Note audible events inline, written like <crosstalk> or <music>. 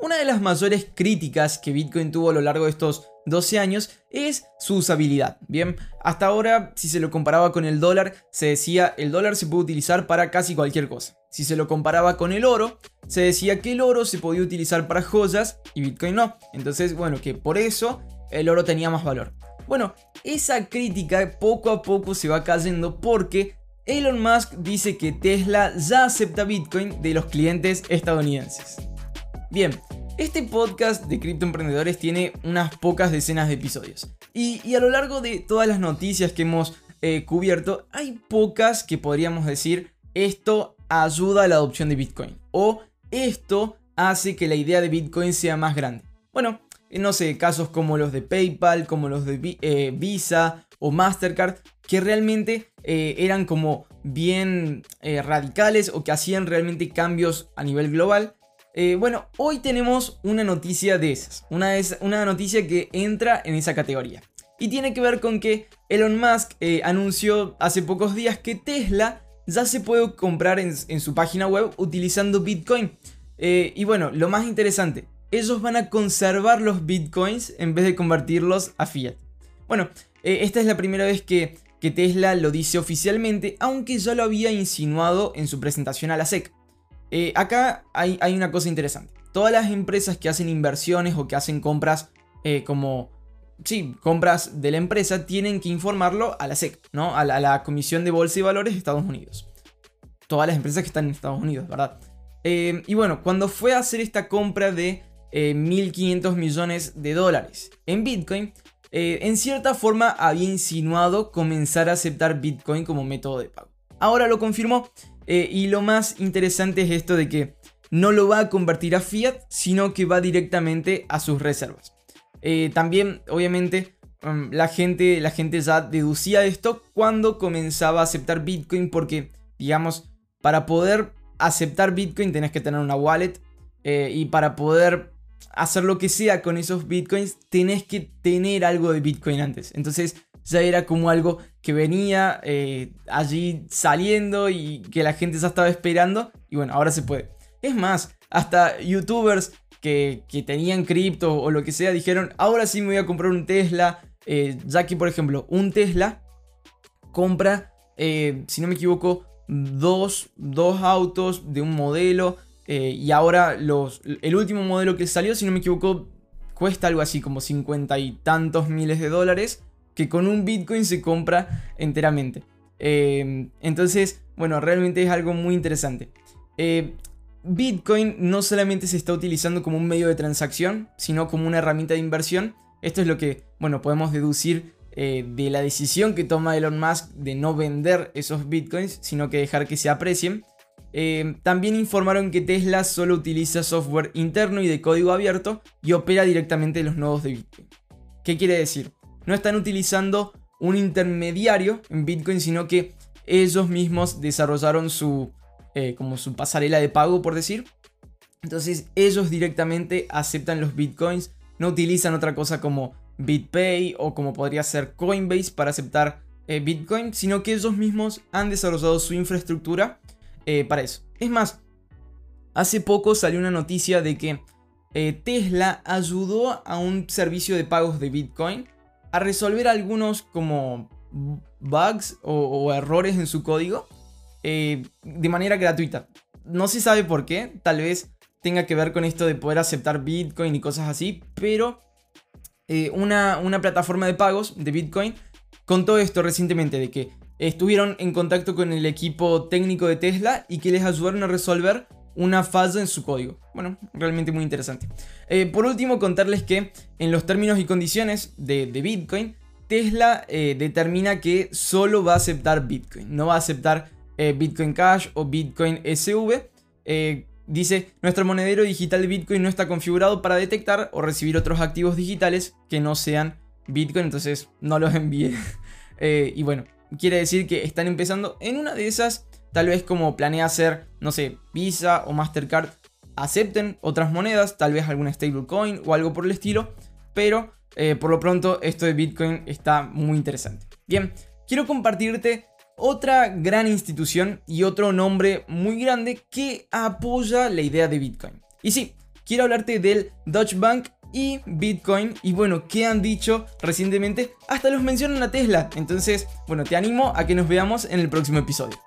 una de las mayores críticas que Bitcoin tuvo a lo largo de estos 12 años es su usabilidad. Bien, hasta ahora si se lo comparaba con el dólar, se decía el dólar se puede utilizar para casi cualquier cosa. Si se lo comparaba con el oro, se decía que el oro se podía utilizar para joyas y Bitcoin no. Entonces, bueno, que por eso el oro tenía más valor. Bueno, esa crítica poco a poco se va cayendo porque Elon Musk dice que Tesla ya acepta Bitcoin de los clientes estadounidenses. Bien, este podcast de criptoemprendedores tiene unas pocas decenas de episodios. Y, a lo largo de todas las noticias que hemos eh, cubierto, hay pocas que podríamos decir esto ayuda a la adopción de Bitcoin. O esto hace que la idea de Bitcoin sea más grande. Bueno, no sé, casos como los de PayPal, como los de eh, Visa o Mastercard, que realmente eh, eran como bien radicales o que hacían realmente cambios a nivel global. Eh, bueno, hoy tenemos una noticia de esas, una, una, noticia que entra en esa categoría. Y tiene que ver con que Elon Musk eh, anunció hace pocos días que Tesla ya se puede comprar en, su página web utilizando Bitcoin. Eh, y bueno, lo más interesante, ellos van a conservar los Bitcoins en vez de convertirlos a fiat. Bueno, esta es la primera vez que, que Tesla lo dice oficialmente, aunque ya lo había insinuado en su presentación a la SEC. Eh, acá hay, una cosa interesante. Todas las empresas que hacen inversiones o que hacen compras eh, como... Sí, compras de la empresa tienen que informarlo a la SEC, ¿no? A la, Comisión de Bolsa y Valores de Estados Unidos. Todas las empresas que están en Estados Unidos, ¿verdad? Eh, y bueno, cuando fue a hacer esta compra de 1.500 millones de dólares en Bitcoin, en cierta forma había insinuado comenzar a aceptar Bitcoin como método de pago. Ahora lo confirmó eh, y lo más interesante es esto de que no lo va a convertir a fiat, sino que va directamente a sus reservas. Eh, también, obviamente, um, la, gente, la gente ya deducía esto cuando comenzaba a aceptar Bitcoin, porque, digamos, para poder aceptar Bitcoin tenés que tener una wallet eh, y para poder hacer lo que sea con esos Bitcoins tenés que tener algo de Bitcoin antes. Entonces, ya era como algo que venía eh, allí saliendo y que la gente ya estaba esperando. Y bueno, ahora se puede. Es más, hasta youtubers que, tenían cripto o lo que sea dijeron, ahora sí me voy a comprar un Tesla. Eh, ya que, por ejemplo, un Tesla compra, eh, si no me equivoco, dos, dos autos de un modelo. y ahora los, el último modelo que salió, si no me equivoco, cuesta algo así como 50 y tantos miles de dólares que con un Bitcoin se compra enteramente. Eh, entonces, bueno, realmente es algo muy interesante. Eh, Bitcoin no solamente se está utilizando como un medio de transacción, sino como una herramienta de inversión. Esto es lo que, bueno, podemos deducir eh, de la decisión que toma Elon Musk de no vender esos bitcoins, sino que dejar que se aprecien. también informaron que Tesla solo utiliza software interno y de código abierto y opera directamente los nodos de Bitcoin. ¿Qué quiere decir? No están utilizando un intermediario en Bitcoin, sino que ellos mismos desarrollaron su, eh, como su pasarela de pago, por decir. Entonces ellos directamente aceptan los Bitcoins, no utilizan otra cosa como BitPay o como podría ser Coinbase para aceptar eh, Bitcoin, sino que ellos mismos han desarrollado su infraestructura eh, para eso. Es más, hace poco salió una noticia de que Tesla ayudó a un servicio de pagos de Bitcoin a resolver algunos como bugs o, errores en su código eh, de manera gratuita. No se sabe por qué, tal vez tenga que ver con esto de poder aceptar Bitcoin y cosas así, pero eh, una, una plataforma de pagos de Bitcoin contó esto recientemente, de que estuvieron en contacto con el equipo técnico de Tesla y que les ayudaron a resolver una falla en su código. Bueno, realmente muy interesante. Eh, por último, contarles que en los términos y condiciones de, Bitcoin, Tesla eh, determina que solo va a aceptar Bitcoin, no va a aceptar eh, Bitcoin Cash o Bitcoin SV. dice, nuestro monedero digital de Bitcoin no está configurado para detectar o recibir otros activos digitales que no sean Bitcoin, entonces no los envíe. <laughs> y bueno, quiere decir que están empezando en una de esas Tal vez como planea hacer, no sé, Visa o Mastercard acepten otras monedas, tal vez alguna stablecoin o algo por el estilo, pero eh, por lo pronto esto de Bitcoin está muy interesante. Bien, quiero compartirte otra gran institución y otro nombre muy grande que apoya la idea de Bitcoin. Y sí, quiero hablarte del Deutsche Bank y Bitcoin. Y bueno, ¿qué han dicho recientemente? Hasta los mencionan a Tesla. Entonces, bueno, te animo a que nos veamos en el próximo episodio.